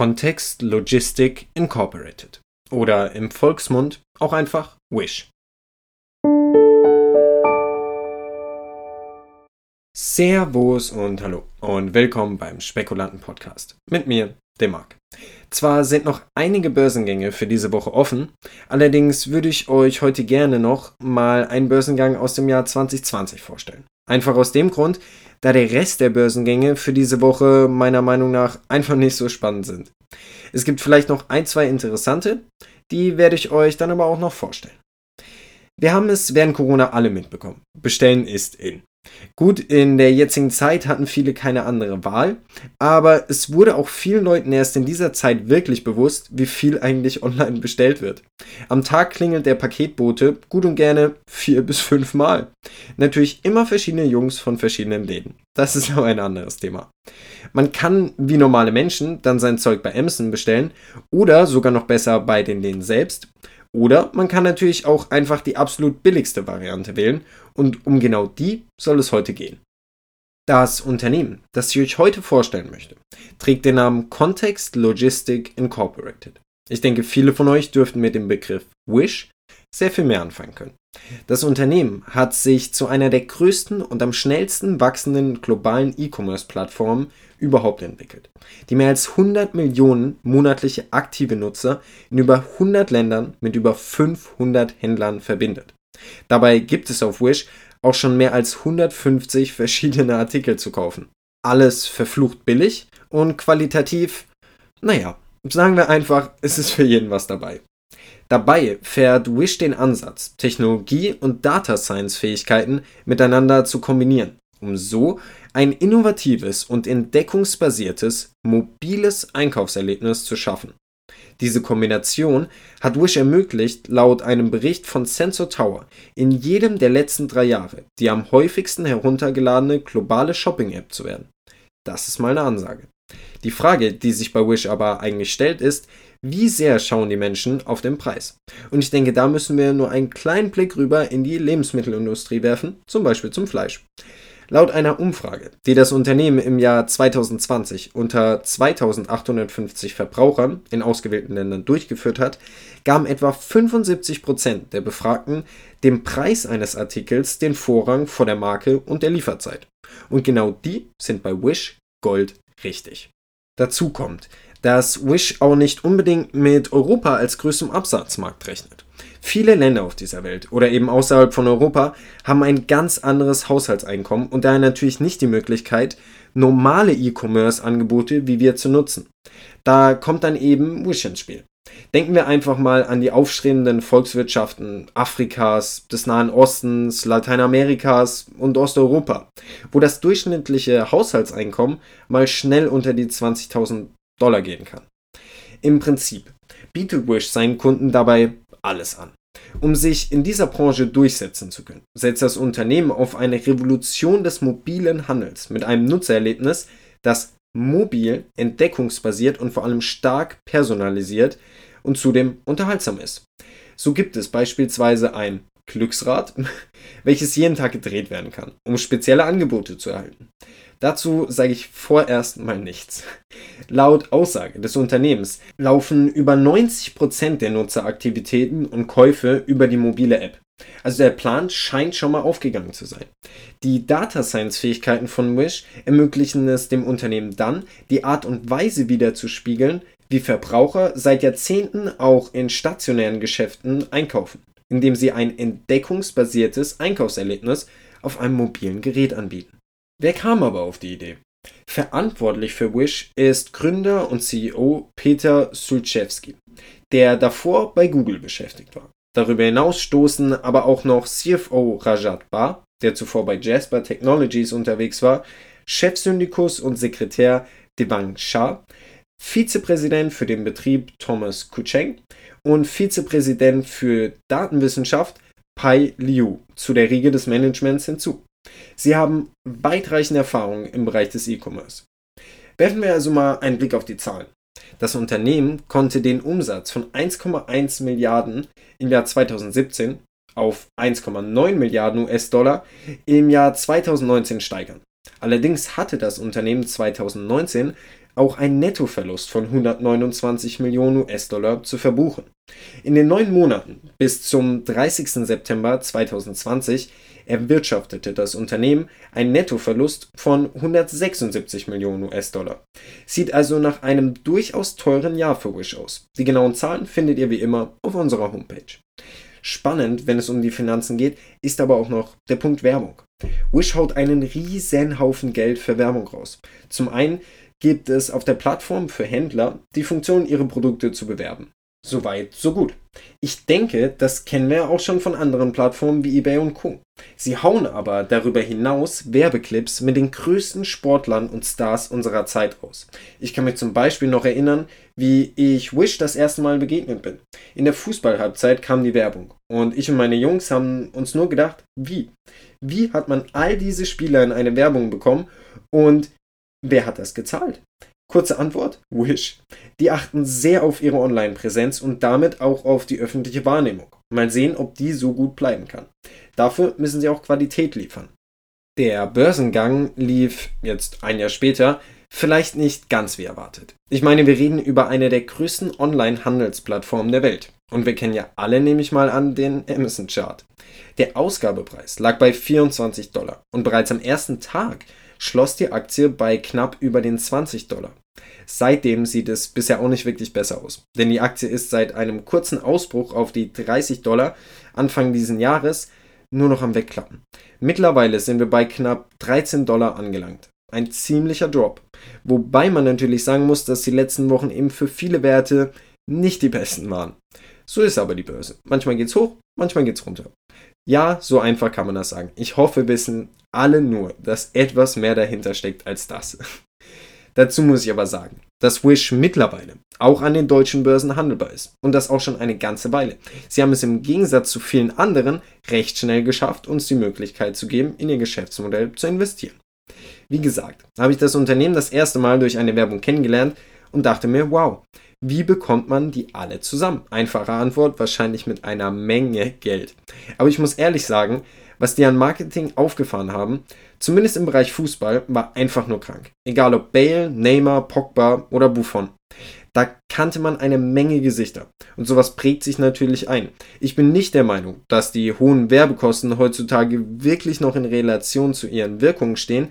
Context Logistic Incorporated oder im Volksmund auch einfach Wish. Servus und hallo und willkommen beim Spekulanten Podcast mit mir, dem Marc. Zwar sind noch einige Börsengänge für diese Woche offen, allerdings würde ich euch heute gerne noch mal einen Börsengang aus dem Jahr 2020 vorstellen. Einfach aus dem Grund, da der Rest der Börsengänge für diese Woche meiner Meinung nach einfach nicht so spannend sind. Es gibt vielleicht noch ein, zwei interessante, die werde ich euch dann aber auch noch vorstellen. Wir haben es während Corona alle mitbekommen. Bestellen ist in. Gut, in der jetzigen Zeit hatten viele keine andere Wahl, aber es wurde auch vielen Leuten erst in dieser Zeit wirklich bewusst, wie viel eigentlich online bestellt wird. Am Tag klingelt der Paketbote gut und gerne vier bis fünf Mal. Natürlich immer verschiedene Jungs von verschiedenen Läden. Das ist aber ein anderes Thema. Man kann wie normale Menschen dann sein Zeug bei Amazon bestellen oder sogar noch besser bei den Läden selbst oder man kann natürlich auch einfach die absolut billigste Variante wählen und um genau die soll es heute gehen. Das Unternehmen, das ich euch heute vorstellen möchte, trägt den Namen Context Logistic Incorporated. Ich denke, viele von euch dürften mit dem Begriff Wish sehr viel mehr anfangen können. Das Unternehmen hat sich zu einer der größten und am schnellsten wachsenden globalen E-Commerce-Plattformen überhaupt entwickelt, die mehr als 100 Millionen monatliche aktive Nutzer in über 100 Ländern mit über 500 Händlern verbindet. Dabei gibt es auf Wish auch schon mehr als 150 verschiedene Artikel zu kaufen. Alles verflucht billig und qualitativ, naja, sagen wir einfach, es ist für jeden was dabei. Dabei fährt Wish den Ansatz, Technologie und Data Science Fähigkeiten miteinander zu kombinieren, um so ein innovatives und entdeckungsbasiertes mobiles Einkaufserlebnis zu schaffen. Diese Kombination hat Wish ermöglicht, laut einem Bericht von Sensor Tower in jedem der letzten drei Jahre die am häufigsten heruntergeladene globale Shopping-App zu werden. Das ist mal eine Ansage. Die Frage, die sich bei Wish aber eigentlich stellt, ist, wie sehr schauen die Menschen auf den Preis? Und ich denke, da müssen wir nur einen kleinen Blick rüber in die Lebensmittelindustrie werfen, zum Beispiel zum Fleisch. Laut einer Umfrage, die das Unternehmen im Jahr 2020 unter 2850 Verbrauchern in ausgewählten Ländern durchgeführt hat, gaben etwa 75 Prozent der Befragten dem Preis eines Artikels den Vorrang vor der Marke und der Lieferzeit. Und genau die sind bei Wish Gold richtig. Dazu kommt, dass Wish auch nicht unbedingt mit Europa als größtem Absatzmarkt rechnet. Viele Länder auf dieser Welt oder eben außerhalb von Europa haben ein ganz anderes Haushaltseinkommen und daher natürlich nicht die Möglichkeit, normale E-Commerce-Angebote wie wir zu nutzen. Da kommt dann eben Wish ins Spiel. Denken wir einfach mal an die aufstrebenden Volkswirtschaften Afrikas, des Nahen Ostens, Lateinamerikas und Osteuropa, wo das durchschnittliche Haushaltseinkommen mal schnell unter die 20.000 Dollar gehen kann. Im Prinzip bietet Wish seinen Kunden dabei alles an. Um sich in dieser Branche durchsetzen zu können, setzt das Unternehmen auf eine Revolution des mobilen Handels mit einem Nutzererlebnis, das mobil, entdeckungsbasiert und vor allem stark personalisiert und zudem unterhaltsam ist. So gibt es beispielsweise ein Glücksrad, welches jeden Tag gedreht werden kann, um spezielle Angebote zu erhalten. Dazu sage ich vorerst mal nichts. Laut Aussage des Unternehmens laufen über 90% der Nutzeraktivitäten und Käufe über die mobile App. Also der Plan scheint schon mal aufgegangen zu sein. Die Data Science Fähigkeiten von Wish ermöglichen es dem Unternehmen dann, die Art und Weise wiederzuspiegeln, wie Verbraucher seit Jahrzehnten auch in stationären Geschäften einkaufen, indem sie ein entdeckungsbasiertes Einkaufserlebnis auf einem mobilen Gerät anbieten. Wer kam aber auf die Idee? Verantwortlich für Wish ist Gründer und CEO Peter Sulczewski, der davor bei Google beschäftigt war. Darüber hinaus stoßen aber auch noch CFO Rajat Bar, der zuvor bei Jasper Technologies unterwegs war, Chefsyndikus und Sekretär Devang Shah, Vizepräsident für den Betrieb Thomas Kucheng und Vizepräsident für Datenwissenschaft Pai Liu zu der Riege des Managements hinzu. Sie haben weitreichende Erfahrungen im Bereich des E-Commerce. Werfen wir also mal einen Blick auf die Zahlen. Das Unternehmen konnte den Umsatz von 1,1 Milliarden im Jahr 2017 auf 1,9 Milliarden US-Dollar im Jahr 2019 steigern. Allerdings hatte das Unternehmen 2019 auch einen Nettoverlust von 129 Millionen US-Dollar zu verbuchen. In den neun Monaten bis zum 30. September 2020 erwirtschaftete das Unternehmen einen Nettoverlust von 176 Millionen US-Dollar. Sieht also nach einem durchaus teuren Jahr für Wish aus. Die genauen Zahlen findet ihr wie immer auf unserer Homepage. Spannend, wenn es um die Finanzen geht, ist aber auch noch der Punkt Werbung. Wish haut einen riesen Haufen Geld für Werbung raus. Zum einen gibt es auf der Plattform für Händler die Funktion, ihre Produkte zu bewerben. Soweit, so gut. Ich denke, das kennen wir auch schon von anderen Plattformen wie eBay und Co. Sie hauen aber darüber hinaus Werbeclips mit den größten Sportlern und Stars unserer Zeit aus. Ich kann mich zum Beispiel noch erinnern, wie ich Wish das erste Mal begegnet bin. In der Fußballhalbzeit kam die Werbung und ich und meine Jungs haben uns nur gedacht, wie? Wie hat man all diese Spieler in eine Werbung bekommen und wer hat das gezahlt? Kurze Antwort: Wish. Die achten sehr auf ihre Online-Präsenz und damit auch auf die öffentliche Wahrnehmung. Mal sehen, ob die so gut bleiben kann. Dafür müssen sie auch Qualität liefern. Der Börsengang lief jetzt ein Jahr später vielleicht nicht ganz wie erwartet. Ich meine, wir reden über eine der größten Online-Handelsplattformen der Welt. Und wir kennen ja alle, nehme ich mal an, den Amazon Chart. Der Ausgabepreis lag bei 24 Dollar und bereits am ersten Tag schloss die Aktie bei knapp über den 20 Dollar. Seitdem sieht es bisher auch nicht wirklich besser aus, denn die Aktie ist seit einem kurzen Ausbruch auf die 30 Dollar Anfang dieses Jahres nur noch am Wegklappen. Mittlerweile sind wir bei knapp 13 Dollar angelangt. Ein ziemlicher Drop. Wobei man natürlich sagen muss, dass die letzten Wochen eben für viele Werte nicht die besten waren. So ist aber die Börse. Manchmal geht's hoch, manchmal geht's runter. Ja, so einfach kann man das sagen. Ich hoffe, wissen alle nur, dass etwas mehr dahinter steckt als das. Dazu muss ich aber sagen, dass Wish mittlerweile auch an den deutschen Börsen handelbar ist. Und das auch schon eine ganze Weile. Sie haben es im Gegensatz zu vielen anderen recht schnell geschafft, uns die Möglichkeit zu geben, in ihr Geschäftsmodell zu investieren. Wie gesagt, habe ich das Unternehmen das erste Mal durch eine Werbung kennengelernt und dachte mir, wow, wie bekommt man die alle zusammen? Einfache Antwort, wahrscheinlich mit einer Menge Geld. Aber ich muss ehrlich sagen, was die an Marketing aufgefahren haben, zumindest im Bereich Fußball, war einfach nur krank. Egal ob Bale, Neymar, Pogba oder Buffon. Da kannte man eine Menge Gesichter. Und sowas prägt sich natürlich ein. Ich bin nicht der Meinung, dass die hohen Werbekosten heutzutage wirklich noch in Relation zu ihren Wirkungen stehen.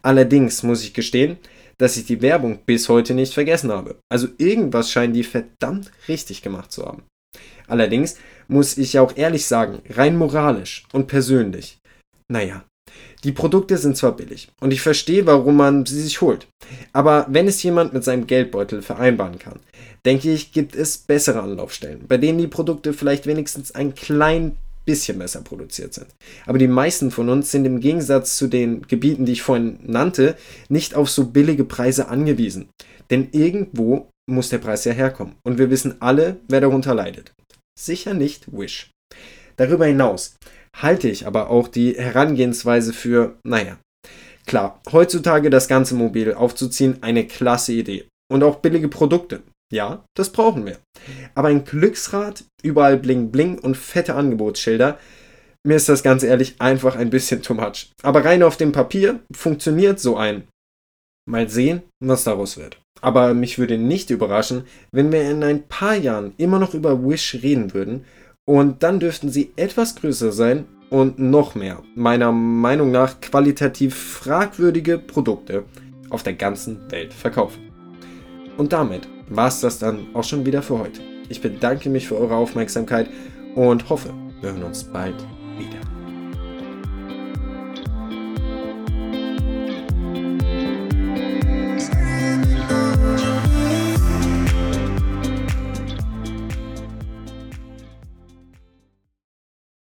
Allerdings muss ich gestehen, dass ich die Werbung bis heute nicht vergessen habe. Also irgendwas scheinen die verdammt richtig gemacht zu haben. Allerdings muss ich auch ehrlich sagen, rein moralisch und persönlich, naja, die Produkte sind zwar billig und ich verstehe, warum man sie sich holt, aber wenn es jemand mit seinem Geldbeutel vereinbaren kann, denke ich, gibt es bessere Anlaufstellen, bei denen die Produkte vielleicht wenigstens ein klein bisschen besser produziert sind. Aber die meisten von uns sind im Gegensatz zu den Gebieten, die ich vorhin nannte, nicht auf so billige Preise angewiesen. Denn irgendwo muss der Preis ja herkommen. Und wir wissen alle, wer darunter leidet sicher nicht Wish. Darüber hinaus halte ich aber auch die Herangehensweise für, naja, klar, heutzutage das ganze Mobil aufzuziehen, eine klasse Idee. Und auch billige Produkte. Ja, das brauchen wir. Aber ein Glücksrad, überall Bling Bling und fette Angebotsschilder, mir ist das ganz ehrlich einfach ein bisschen too much. Aber rein auf dem Papier funktioniert so ein. Mal sehen, was daraus wird. Aber mich würde nicht überraschen, wenn wir in ein paar Jahren immer noch über Wish reden würden und dann dürften sie etwas größer sein und noch mehr, meiner Meinung nach qualitativ fragwürdige Produkte auf der ganzen Welt verkaufen. Und damit war es das dann auch schon wieder für heute. Ich bedanke mich für eure Aufmerksamkeit und hoffe, wir hören uns bald wieder.